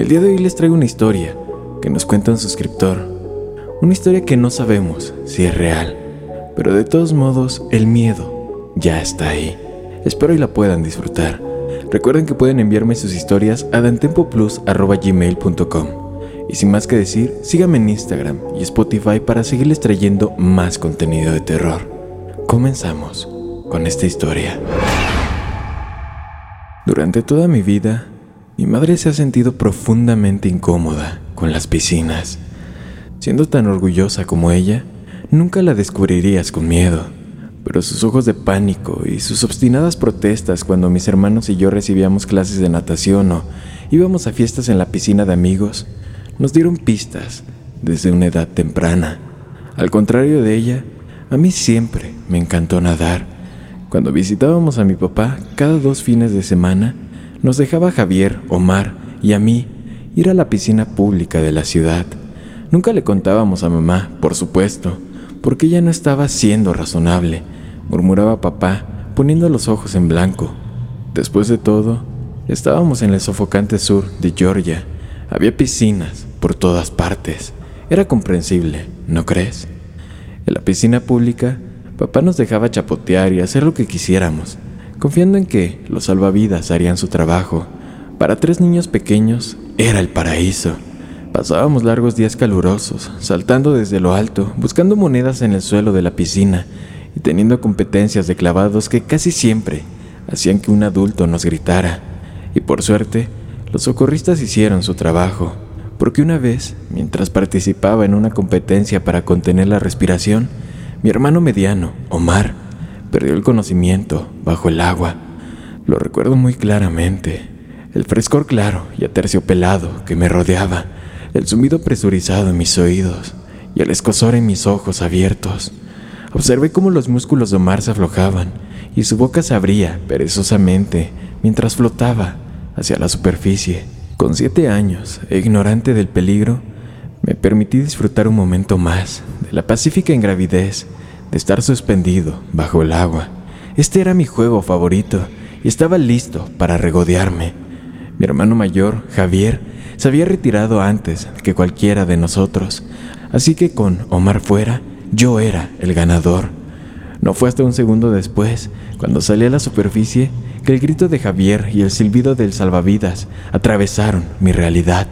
El día de hoy les traigo una historia que nos cuenta un suscriptor. Una historia que no sabemos si es real, pero de todos modos el miedo ya está ahí. Espero y la puedan disfrutar. Recuerden que pueden enviarme sus historias a dantempoplus.gmail.com Y sin más que decir, síganme en Instagram y Spotify para seguirles trayendo más contenido de terror. Comenzamos con esta historia. Durante toda mi vida, mi madre se ha sentido profundamente incómoda con las piscinas. Siendo tan orgullosa como ella, nunca la descubrirías con miedo, pero sus ojos de pánico y sus obstinadas protestas cuando mis hermanos y yo recibíamos clases de natación o íbamos a fiestas en la piscina de amigos, nos dieron pistas desde una edad temprana. Al contrario de ella, a mí siempre me encantó nadar. Cuando visitábamos a mi papá cada dos fines de semana, nos dejaba Javier, Omar y a mí ir a la piscina pública de la ciudad. Nunca le contábamos a mamá, por supuesto, porque ella no estaba siendo razonable, murmuraba papá, poniendo los ojos en blanco. Después de todo, estábamos en el sofocante sur de Georgia. Había piscinas por todas partes. Era comprensible, ¿no crees? En la piscina pública, papá nos dejaba chapotear y hacer lo que quisiéramos confiando en que los salvavidas harían su trabajo. Para tres niños pequeños era el paraíso. Pasábamos largos días calurosos, saltando desde lo alto, buscando monedas en el suelo de la piscina y teniendo competencias de clavados que casi siempre hacían que un adulto nos gritara. Y por suerte, los socorristas hicieron su trabajo, porque una vez, mientras participaba en una competencia para contener la respiración, mi hermano mediano, Omar, Perdió el conocimiento bajo el agua. Lo recuerdo muy claramente. El frescor claro y aterciopelado que me rodeaba, el zumbido presurizado en mis oídos y el escosor en mis ojos abiertos. Observé cómo los músculos de Omar se aflojaban y su boca se abría perezosamente mientras flotaba hacia la superficie. Con siete años e ignorante del peligro, me permití disfrutar un momento más de la pacífica ingravidez de estar suspendido bajo el agua. Este era mi juego favorito y estaba listo para regodearme. Mi hermano mayor, Javier, se había retirado antes que cualquiera de nosotros, así que con Omar fuera, yo era el ganador. No fue hasta un segundo después, cuando salí a la superficie, que el grito de Javier y el silbido del salvavidas atravesaron mi realidad.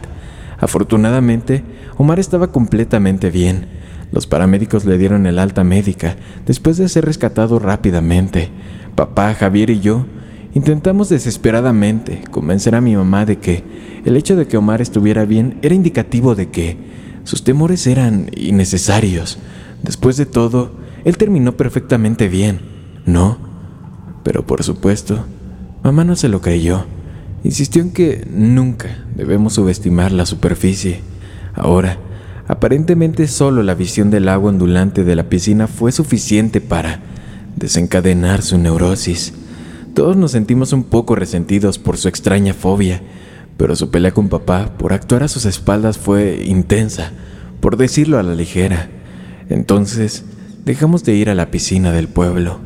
Afortunadamente, Omar estaba completamente bien los paramédicos le dieron el alta médica después de ser rescatado rápidamente. Papá, Javier y yo intentamos desesperadamente convencer a mi mamá de que el hecho de que Omar estuviera bien era indicativo de que sus temores eran innecesarios. Después de todo, él terminó perfectamente bien, ¿no? Pero por supuesto, mamá no se lo creyó. Insistió en que nunca debemos subestimar la superficie. Ahora, Aparentemente solo la visión del agua ondulante de la piscina fue suficiente para desencadenar su neurosis. Todos nos sentimos un poco resentidos por su extraña fobia, pero su pelea con papá por actuar a sus espaldas fue intensa, por decirlo a la ligera. Entonces, dejamos de ir a la piscina del pueblo.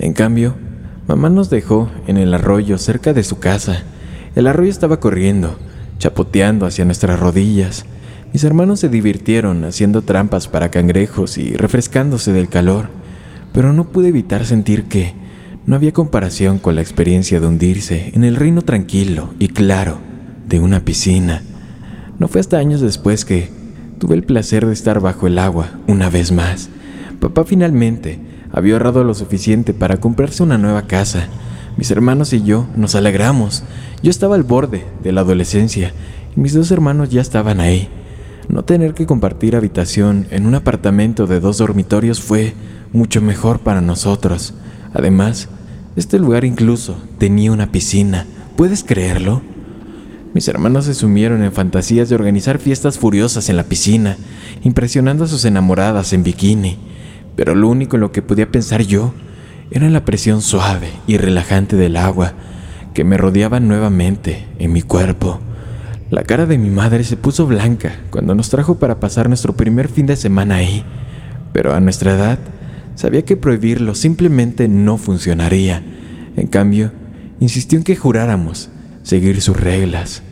En cambio, mamá nos dejó en el arroyo cerca de su casa. El arroyo estaba corriendo, chapoteando hacia nuestras rodillas. Mis hermanos se divirtieron haciendo trampas para cangrejos y refrescándose del calor, pero no pude evitar sentir que no había comparación con la experiencia de hundirse en el reino tranquilo y claro de una piscina. No fue hasta años después que tuve el placer de estar bajo el agua una vez más. Papá finalmente había ahorrado lo suficiente para comprarse una nueva casa. Mis hermanos y yo nos alegramos. Yo estaba al borde de la adolescencia y mis dos hermanos ya estaban ahí. No tener que compartir habitación en un apartamento de dos dormitorios fue mucho mejor para nosotros. Además, este lugar incluso tenía una piscina. ¿Puedes creerlo? Mis hermanos se sumieron en fantasías de organizar fiestas furiosas en la piscina, impresionando a sus enamoradas en bikini. Pero lo único en lo que podía pensar yo era la presión suave y relajante del agua que me rodeaba nuevamente en mi cuerpo. La cara de mi madre se puso blanca cuando nos trajo para pasar nuestro primer fin de semana ahí, pero a nuestra edad sabía que prohibirlo simplemente no funcionaría. En cambio, insistió en que juráramos seguir sus reglas.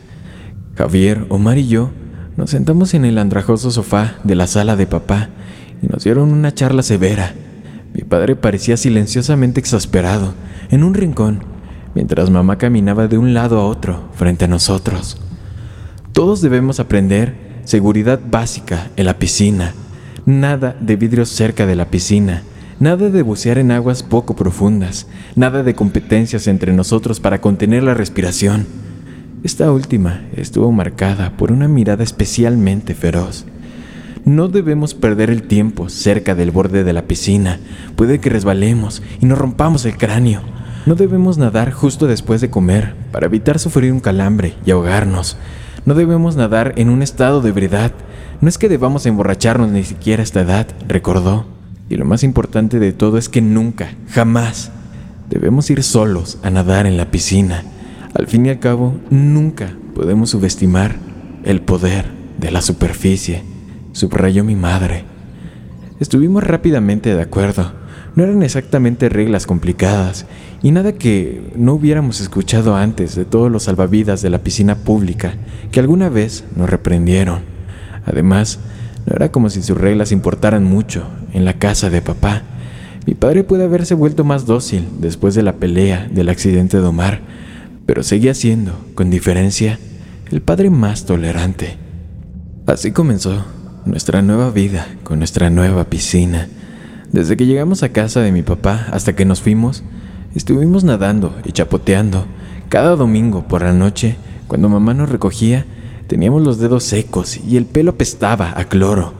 Javier, Omar y yo nos sentamos en el andrajoso sofá de la sala de papá y nos dieron una charla severa. Mi padre parecía silenciosamente exasperado en un rincón, mientras mamá caminaba de un lado a otro frente a nosotros. Todos debemos aprender seguridad básica en la piscina. Nada de vidrios cerca de la piscina. Nada de bucear en aguas poco profundas. Nada de competencias entre nosotros para contener la respiración. Esta última estuvo marcada por una mirada especialmente feroz. No debemos perder el tiempo cerca del borde de la piscina. Puede que resbalemos y nos rompamos el cráneo. No debemos nadar justo después de comer para evitar sufrir un calambre y ahogarnos. No debemos nadar en un estado de ebriedad. No es que debamos emborracharnos ni siquiera a esta edad, recordó. Y lo más importante de todo es que nunca, jamás, debemos ir solos a nadar en la piscina. Al fin y al cabo, nunca podemos subestimar el poder de la superficie subrayó mi madre. Estuvimos rápidamente de acuerdo. No eran exactamente reglas complicadas y nada que no hubiéramos escuchado antes de todos los salvavidas de la piscina pública que alguna vez nos reprendieron. Además, no era como si sus reglas importaran mucho en la casa de papá. Mi padre puede haberse vuelto más dócil después de la pelea del accidente de Omar, pero seguía siendo, con diferencia, el padre más tolerante. Así comenzó nuestra nueva vida con nuestra nueva piscina. Desde que llegamos a casa de mi papá hasta que nos fuimos, estuvimos nadando y chapoteando. Cada domingo por la noche, cuando mamá nos recogía, teníamos los dedos secos y el pelo pestaba a cloro.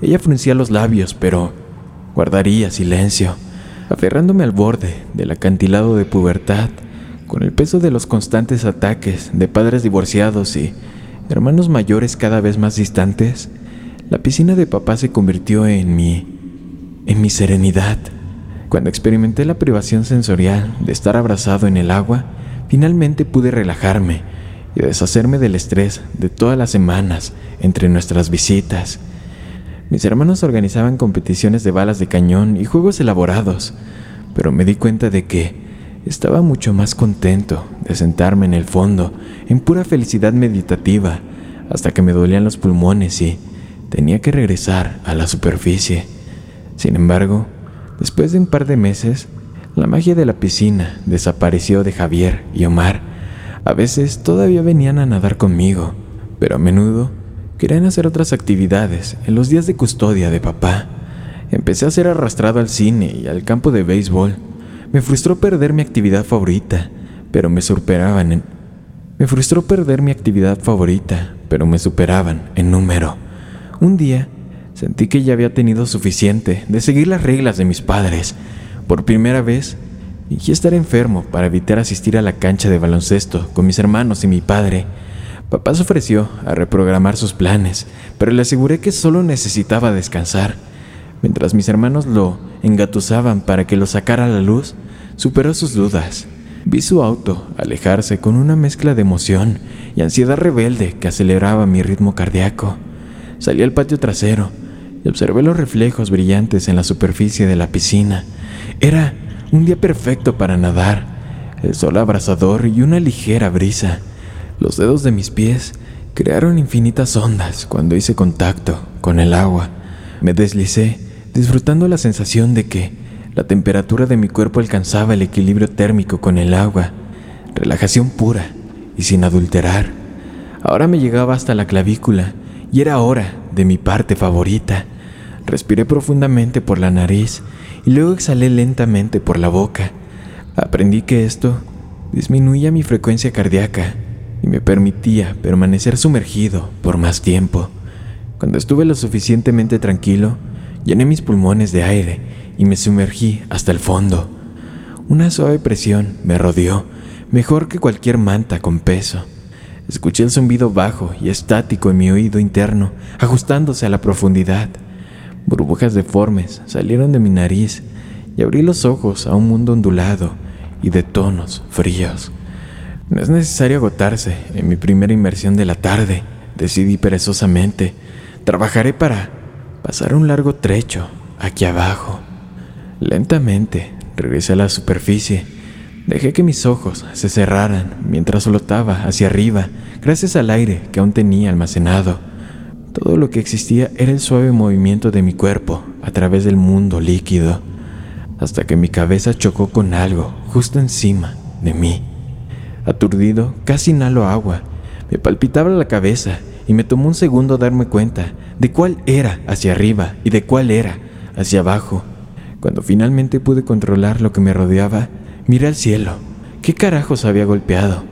Ella fruncía los labios, pero guardaría silencio, aferrándome al borde del acantilado de pubertad, con el peso de los constantes ataques de padres divorciados y hermanos mayores cada vez más distantes. La piscina de papá se convirtió en mi... en mi serenidad. Cuando experimenté la privación sensorial de estar abrazado en el agua, finalmente pude relajarme y deshacerme del estrés de todas las semanas entre nuestras visitas. Mis hermanos organizaban competiciones de balas de cañón y juegos elaborados, pero me di cuenta de que estaba mucho más contento de sentarme en el fondo, en pura felicidad meditativa, hasta que me dolían los pulmones y tenía que regresar a la superficie. Sin embargo, después de un par de meses, la magia de la piscina desapareció de Javier y Omar. A veces todavía venían a nadar conmigo, pero a menudo querían hacer otras actividades en los días de custodia de papá. Empecé a ser arrastrado al cine y al campo de béisbol. Me frustró perder mi actividad favorita, pero me superaban en... Me frustró perder mi actividad favorita, pero me superaban en número. Un día sentí que ya había tenido suficiente de seguir las reglas de mis padres. Por primera vez, fingí estar enfermo para evitar asistir a la cancha de baloncesto con mis hermanos y mi padre. Papá se ofreció a reprogramar sus planes, pero le aseguré que solo necesitaba descansar. Mientras mis hermanos lo engatusaban para que lo sacara a la luz, superó sus dudas. Vi su auto alejarse con una mezcla de emoción y ansiedad rebelde que aceleraba mi ritmo cardíaco. Salí al patio trasero observé los reflejos brillantes en la superficie de la piscina. Era un día perfecto para nadar, el sol abrasador y una ligera brisa. Los dedos de mis pies crearon infinitas ondas cuando hice contacto con el agua. Me deslicé, disfrutando la sensación de que la temperatura de mi cuerpo alcanzaba el equilibrio térmico con el agua. Relajación pura y sin adulterar. Ahora me llegaba hasta la clavícula y era hora de mi parte favorita. Respiré profundamente por la nariz y luego exhalé lentamente por la boca. Aprendí que esto disminuía mi frecuencia cardíaca y me permitía permanecer sumergido por más tiempo. Cuando estuve lo suficientemente tranquilo, llené mis pulmones de aire y me sumergí hasta el fondo. Una suave presión me rodeó, mejor que cualquier manta con peso. Escuché el zumbido bajo y estático en mi oído interno, ajustándose a la profundidad. Burbujas deformes salieron de mi nariz y abrí los ojos a un mundo ondulado y de tonos fríos. No es necesario agotarse en mi primera inmersión de la tarde, decidí perezosamente. Trabajaré para pasar un largo trecho aquí abajo. Lentamente regresé a la superficie. Dejé que mis ojos se cerraran mientras flotaba hacia arriba, gracias al aire que aún tenía almacenado. Todo lo que existía era el suave movimiento de mi cuerpo a través del mundo líquido, hasta que mi cabeza chocó con algo justo encima de mí. Aturdido, casi inhalo agua. Me palpitaba la cabeza y me tomó un segundo darme cuenta de cuál era hacia arriba y de cuál era hacia abajo. Cuando finalmente pude controlar lo que me rodeaba, miré al cielo. ¿Qué carajos había golpeado?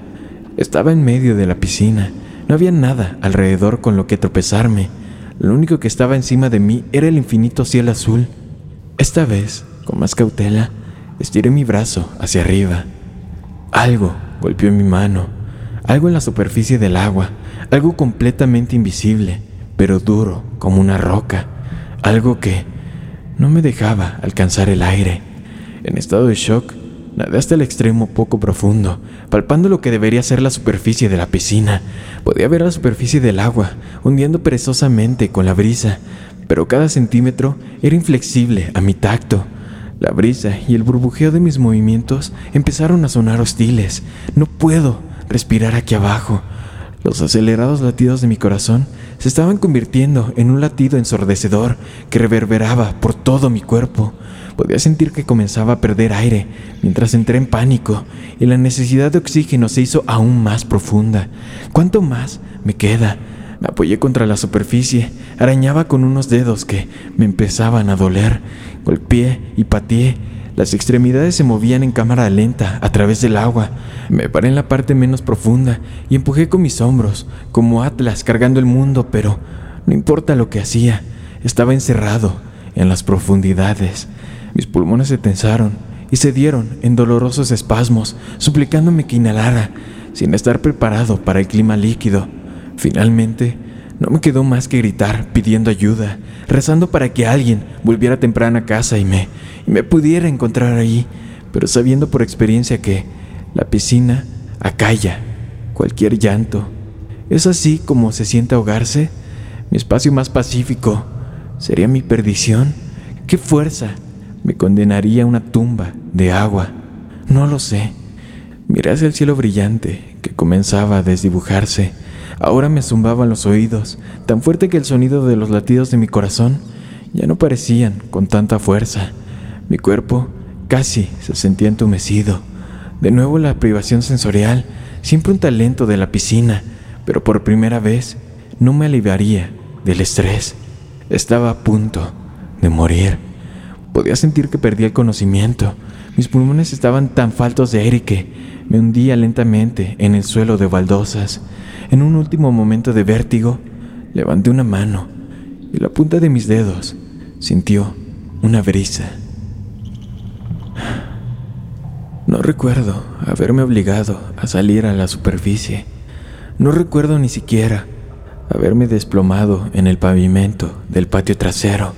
Estaba en medio de la piscina no había nada alrededor con lo que tropezarme. Lo único que estaba encima de mí era el infinito cielo azul. Esta vez, con más cautela, estiré mi brazo hacia arriba. Algo golpeó mi mano, algo en la superficie del agua, algo completamente invisible, pero duro como una roca, algo que no me dejaba alcanzar el aire. En estado de shock, Hasta el extremo poco profundo, palpando lo que debería ser la superficie de la piscina. Podía ver la superficie del agua, hundiendo perezosamente con la brisa, pero cada centímetro era inflexible a mi tacto. La brisa y el burbujeo de mis movimientos empezaron a sonar hostiles. No puedo respirar aquí abajo. Los acelerados latidos de mi corazón se estaban convirtiendo en un latido ensordecedor que reverberaba por todo mi cuerpo. Podía sentir que comenzaba a perder aire mientras entré en pánico y la necesidad de oxígeno se hizo aún más profunda. ¿Cuánto más me queda? Me apoyé contra la superficie, arañaba con unos dedos que me empezaban a doler. Golpeé y pateé. Las extremidades se movían en cámara lenta a través del agua. Me paré en la parte menos profunda y empujé con mis hombros, como Atlas cargando el mundo, pero no importa lo que hacía, estaba encerrado en las profundidades. Mis pulmones se tensaron y se dieron en dolorosos espasmos, suplicándome que inhalara, sin estar preparado para el clima líquido. Finalmente, no me quedó más que gritar pidiendo ayuda, rezando para que alguien volviera temprano a casa y me, y me pudiera encontrar ahí, pero sabiendo por experiencia que la piscina acalla cualquier llanto. Es así como se siente ahogarse. Mi espacio más pacífico sería mi perdición. ¿Qué fuerza me condenaría a una tumba de agua. No lo sé. Miré hacia el cielo brillante que comenzaba a desdibujarse. Ahora me zumbaban los oídos, tan fuerte que el sonido de los latidos de mi corazón ya no parecían con tanta fuerza. Mi cuerpo casi se sentía entumecido. De nuevo la privación sensorial, siempre un talento de la piscina, pero por primera vez no me aliviaría del estrés. Estaba a punto de morir. Podía sentir que perdía el conocimiento. Mis pulmones estaban tan faltos de aire que me hundía lentamente en el suelo de baldosas. En un último momento de vértigo, levanté una mano y la punta de mis dedos sintió una brisa. No recuerdo haberme obligado a salir a la superficie. No recuerdo ni siquiera haberme desplomado en el pavimento del patio trasero.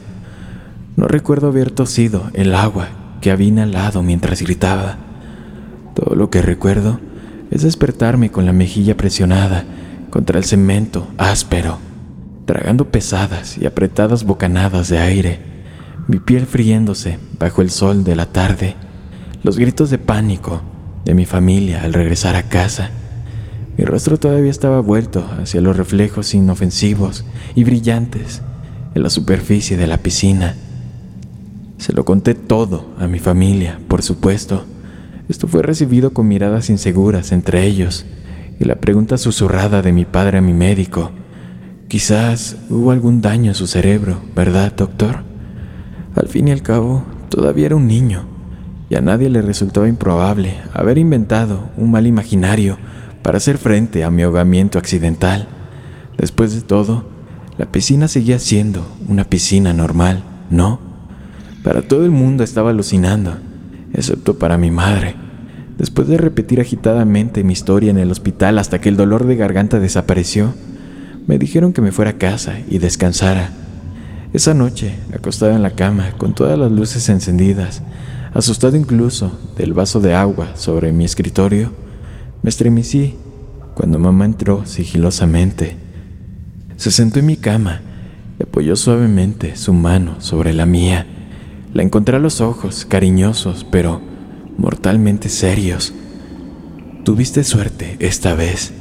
No recuerdo haber tosido el agua que había inhalado mientras gritaba. Todo lo que recuerdo es despertarme con la mejilla presionada contra el cemento áspero, tragando pesadas y apretadas bocanadas de aire, mi piel friéndose bajo el sol de la tarde, los gritos de pánico de mi familia al regresar a casa. Mi rostro todavía estaba vuelto hacia los reflejos inofensivos y brillantes en la superficie de la piscina se lo conté todo a mi familia, por supuesto. Esto fue recibido con miradas inseguras entre ellos, y la pregunta susurrada de mi padre a mi médico. Quizás hubo algún daño a su cerebro, ¿verdad, doctor? Al fin y al cabo, todavía era un niño, y a nadie le resultaba improbable haber inventado un mal imaginario para hacer frente a mi ahogamiento accidental. Después de todo, la piscina seguía siendo una piscina normal, ¿no? Para todo el mundo estaba alucinando, excepto para mi madre. Después de repetir agitadamente mi historia en el hospital hasta que el dolor de garganta desapareció, me dijeron que me fuera a casa y descansara. Esa noche, acostada en la cama, con todas las luces encendidas, asustado incluso del vaso de agua sobre mi escritorio, me estremecí cuando mamá entró sigilosamente. Se sentó en mi cama y apoyó suavemente su mano sobre la mía. La encontré a los ojos, cariñosos, pero mortalmente serios. Tuviste suerte esta vez.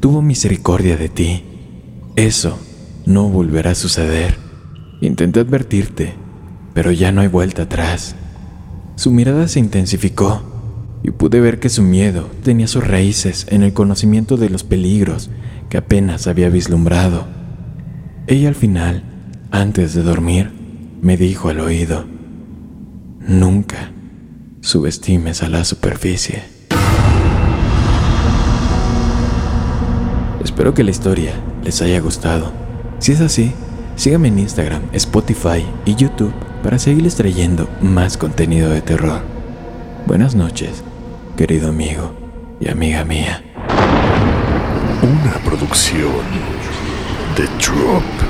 Tuvo misericordia de ti. Eso no volverá a suceder. Intenté advertirte, pero ya no hay vuelta atrás. Su mirada se intensificó y pude ver que su miedo tenía sus raíces en el conocimiento de los peligros que apenas había vislumbrado. Ella al final, antes de dormir, me dijo al oído, nunca subestimes a la superficie. Espero que la historia les haya gustado. Si es así, síganme en Instagram, Spotify y YouTube para seguirles trayendo más contenido de terror. Buenas noches, querido amigo y amiga mía. Una producción de Drop.